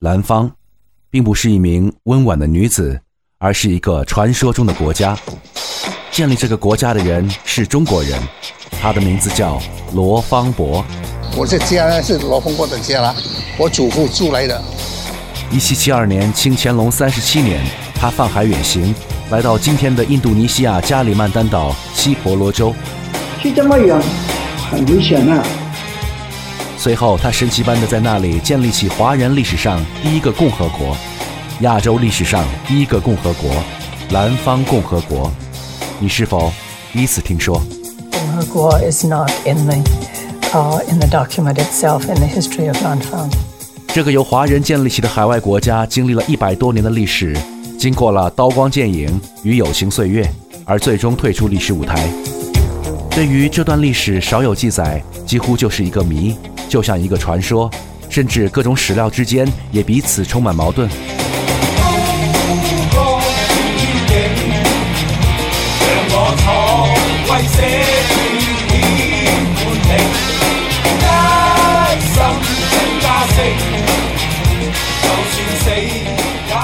兰芳，并不是一名温婉的女子，而是一个传说中的国家。建立这个国家的人是中国人，他的名字叫罗芳伯。我这家呢是罗芳伯的家啦，我祖父住来的。一七七二年，清乾隆三十七年，他泛海远行，来到今天的印度尼西亚加里曼丹岛西婆罗洲。去这么远，很危险啊！随后，他神奇般的在那里建立起华人历史上第一个共和国，亚洲历史上第一个共和国——南方共和国。你是否第一次听说？共和国 is not in the uh in the document itself in the history of Nanfang。这个由华人建立起的海外国家，经历了一百多年的历史，经过了刀光剑影与友情岁月，而最终退出历史舞台。对于这段历史少有记载，几乎就是一个谜。就像一个传说，甚至各种史料之间也彼此充满矛盾。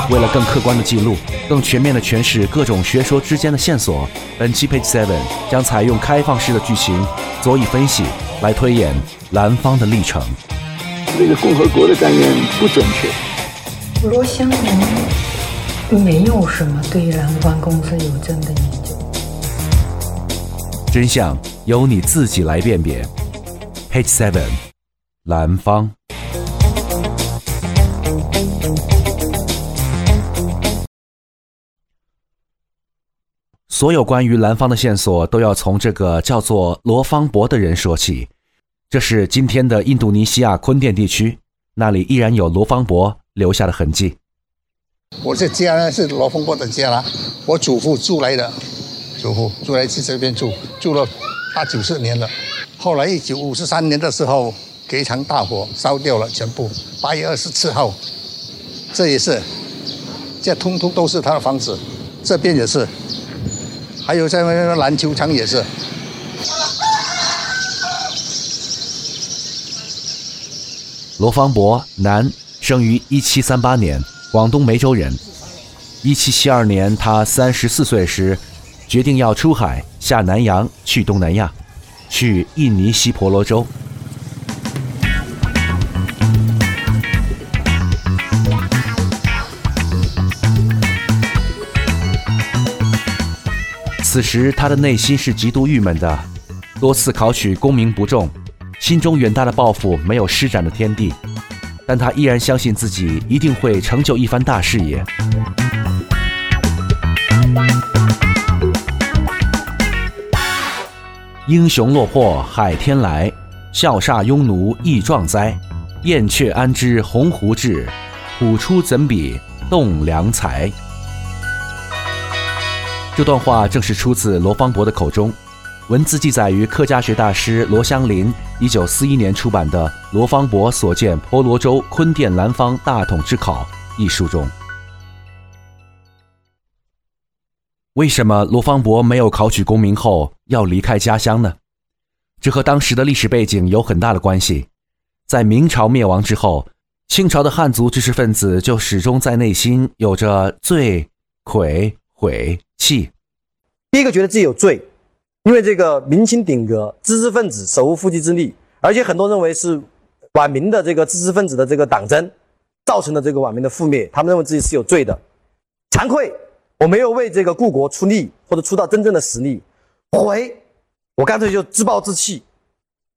为了更客观的记录、更全面的诠释各种学说之间的线索，本期 Page Seven 将采用开放式的剧情，佐以分析。来推演蓝方的历程。那个共和国的概念不准确。罗香农没有什么对蓝方公司有真的研究。真相由你自己来辨别。Page Seven，蓝方。所有关于南方的线索都要从这个叫做罗芳伯的人说起。这是今天的印度尼西亚坤甸地区，那里依然有罗芳伯留下的痕迹。我这家呢是罗芳伯的家啦，我祖父住来的，祖父住来去这边住，住了八九十年了。后来一九五十三年的时候，给一场大火烧掉了全部。八月二十七号，这也是，这通通都是他的房子，这边也是。还有在那个篮球场也是。罗芳伯，男，生于一七三八年，广东梅州人。一七七二年，他三十四岁时，决定要出海下南洋去东南亚，去印尼西婆罗洲。此时他的内心是极度郁闷的，多次考取功名不中，心中远大的抱负没有施展的天地，但他依然相信自己一定会成就一番大事业。英雄落魄海天来，笑煞庸奴亦壮哉。燕雀安知鸿鹄志，虎出怎比栋梁才。这段话正是出自罗芳伯的口中，文字记载于客家学大师罗香林一九四一年出版的《罗芳伯所见婆罗洲坤甸南方大统之考》一书中。为什么罗芳伯没有考取功名后要离开家乡呢？这和当时的历史背景有很大的关系。在明朝灭亡之后，清朝的汉族知识分子就始终在内心有着罪、愧、悔。气，第一个觉得自己有罪，因为这个明清顶革，知识分子手无缚鸡之力，而且很多认为是晚明的这个知识分子的这个党争造成的这个晚明的覆灭，他们认为自己是有罪的，惭愧，我没有为这个故国出力或者出到真正的实力，悔，我干脆就自暴自弃，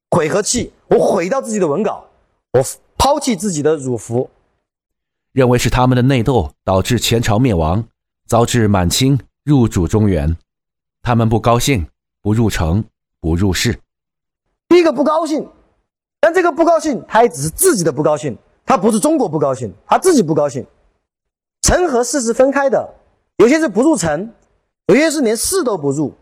悔和气，我毁掉自己的文稿，我抛弃自己的儒服，认为是他们的内斗导致前朝灭亡，遭致满清。入主中原，他们不高兴，不入城，不入市。第一个不高兴，但这个不高兴，他也只是自己的不高兴，他不是中国不高兴，他自己不高兴。城和市是分开的，有些是不入城，有些是连市都不入。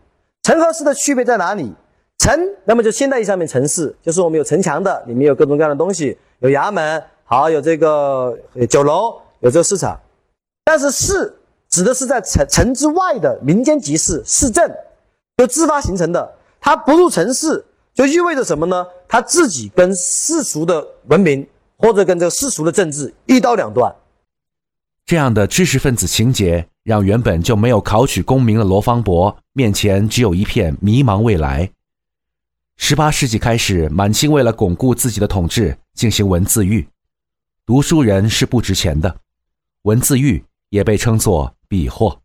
城和市的区别在哪里？城，那么就现代意义上面城市，就是我们有城墙的，里面有各种各样的东西，有衙门，好，有这个酒楼，有这个市场。但是市。指的是在城城之外的民间集市、市镇，就自发形成的。它不入城市，就意味着什么呢？它自己跟世俗的文明或者跟这个世俗的政治一刀两断。这样的知识分子情节，让原本就没有考取功名的罗芳伯面前只有一片迷茫未来。十八世纪开始，满清为了巩固自己的统治，进行文字狱。读书人是不值钱的，文字狱也被称作笔货。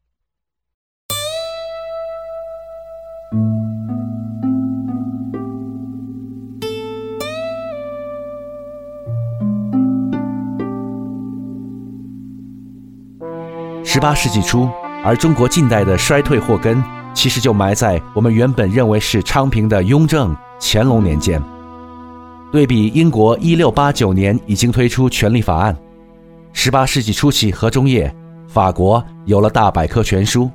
十八世纪初，而中国近代的衰退祸根，其实就埋在我们原本认为是昌平的雍正、乾隆年间。对比英国一六八九年已经推出权利法案，十八世纪初期和中叶，法国有了大百科全书。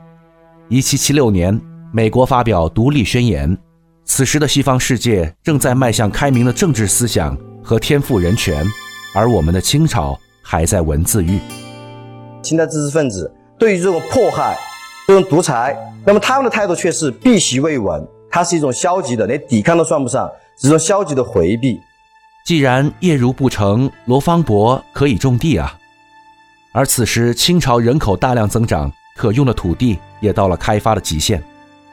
一七七六年，美国发表独立宣言。此时的西方世界正在迈向开明的政治思想和天赋人权，而我们的清朝还在文字狱。清代知识分子对于这种迫害、这种独裁，那么他们的态度却是避席未闻，它是一种消极的，连抵抗都算不上，是一种消极的回避。既然业如不成，罗芳伯可以种地啊。而此时清朝人口大量增长，可用的土地也到了开发的极限，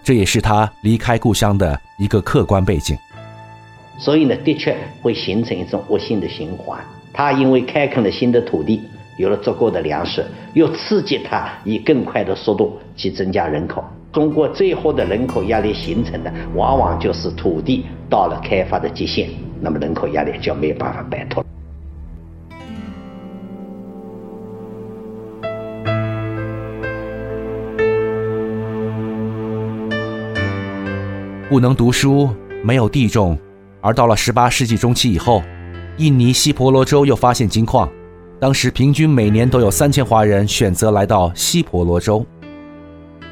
这也是他离开故乡的一个客观背景。所以呢，的确会形成一种恶性的循环。他因为开垦了新的土地。有了足够的粮食，又刺激他以更快的速度去增加人口。通过最后的人口压力形成的，往往就是土地到了开发的极限，那么人口压力就没有办法摆脱。不能读书，没有地种，而到了十八世纪中期以后，印尼西婆罗洲又发现金矿。当时平均每年都有三千华人选择来到西婆罗洲。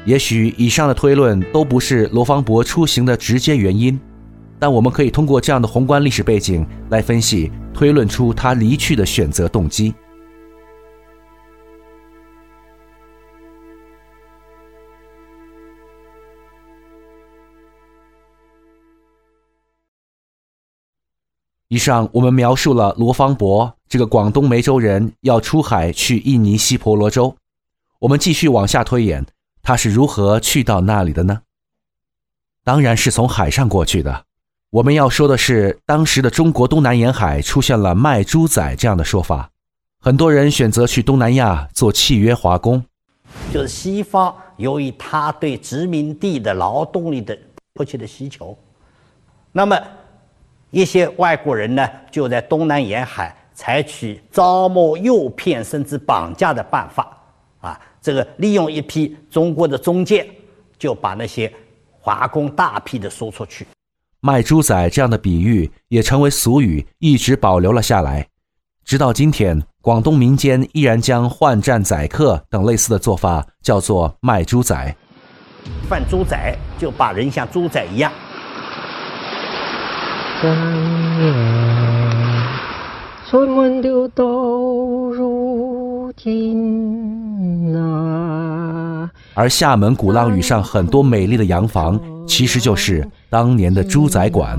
也许以上的推论都不是罗芳伯出行的直接原因，但我们可以通过这样的宏观历史背景来分析、推论出他离去的选择动机。以上我们描述了罗芳伯这个广东梅州人要出海去印尼西婆罗洲，我们继续往下推演，他是如何去到那里的呢？当然是从海上过去的。我们要说的是，当时的中国东南沿海出现了卖猪仔这样的说法，很多人选择去东南亚做契约华工，就是西方由于他对殖民地的劳动力的迫切的需求，那么。一些外国人呢，就在东南沿海采取招募、诱骗甚至绑架的办法，啊，这个利用一批中国的中介，就把那些华工大批的输出去。卖猪仔这样的比喻也成为俗语，一直保留了下来。直到今天，广东民间依然将换战宰客等类似的做法叫做卖猪仔。贩猪仔就把人像猪仔一样。而厦门鼓浪屿上很多美丽的洋房，其实就是当年的猪仔馆。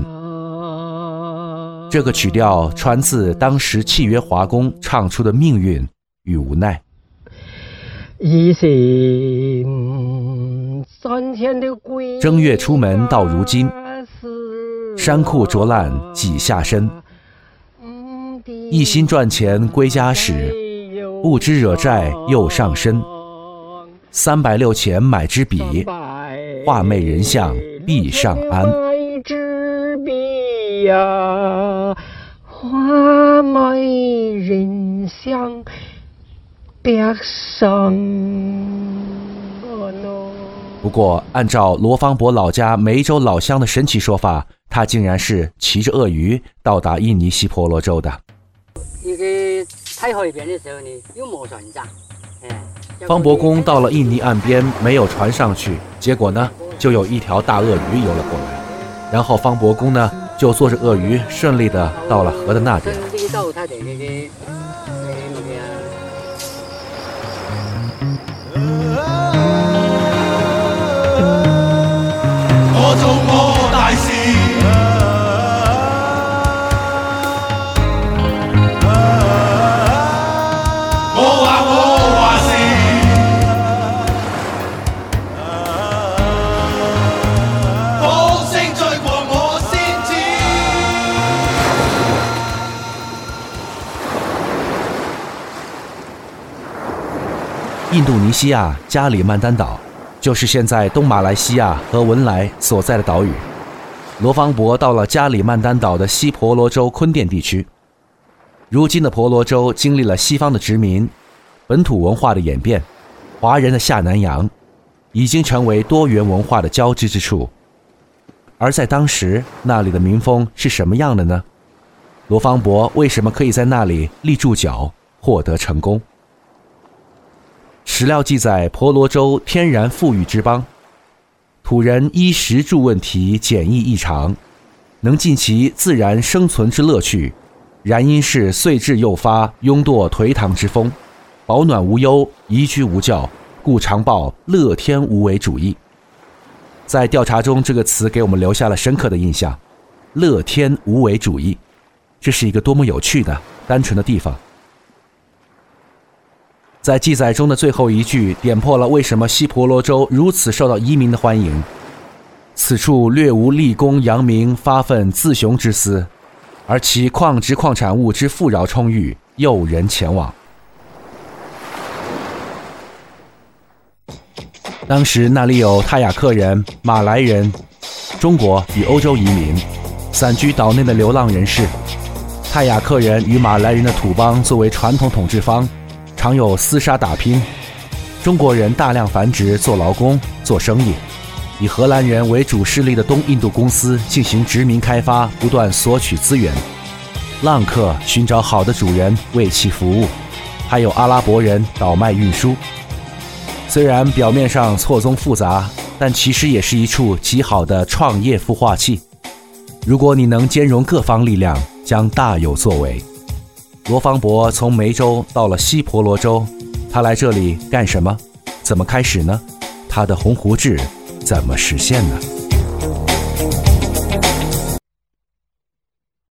这个曲调传自当时契约华工唱出的命运与无奈。正月出门到如今。衫裤着烂几下身，一心赚钱归家时，不知惹债又上身。三百六钱买支笔，画媚人像壁上安。买支笔呀，画媚人像壁上。不过，按照罗芳伯老家梅州老乡的神奇说法，他竟然是骑着鳄鱼到达印尼西婆罗洲的。一个太海边的时候呢，又没船长。方伯公到了印尼岸边，没有船上去，结果呢，就有一条大鳄鱼游了过来，然后方伯公呢，就坐着鳄鱼顺利的到了河的那边。印度尼西亚加里曼丹岛，就是现在东马来西亚和文莱所在的岛屿。罗芳伯到了加里曼丹岛的西婆罗洲坤甸地区。如今的婆罗洲经历了西方的殖民、本土文化的演变、华人的下南洋，已经成为多元文化的交织之处。而在当时，那里的民风是什么样的呢？罗芳伯为什么可以在那里立住脚，获得成功？史料记载，婆罗洲天然富裕之邦。土人衣食住问题简易异常，能尽其自然生存之乐趣，然因是岁至诱发庸惰颓唐之风，保暖无忧，宜居无教，故常报乐天无为主义。在调查中，这个词给我们留下了深刻的印象。乐天无为主义，这是一个多么有趣的、单纯的地方。在记载中的最后一句，点破了为什么西婆罗洲如此受到移民的欢迎。此处略无立功扬名、发愤自雄之思，而其矿质矿产物之富饶充裕，诱人前往。当时那里有泰雅克人、马来人、中国与欧洲移民，散居岛内的流浪人士。泰雅克人与马来人的土邦作为传统统治方。常有厮杀打拼，中国人大量繁殖做劳工做生意，以荷兰人为主势力的东印度公司进行殖民开发，不断索取资源。浪客寻找好的主人为其服务，还有阿拉伯人倒卖运输。虽然表面上错综复杂，但其实也是一处极好的创业孵化器。如果你能兼容各方力量，将大有作为。罗芳伯从梅州到了西婆罗洲，他来这里干什么？怎么开始呢？他的鸿鹄志怎么实现呢？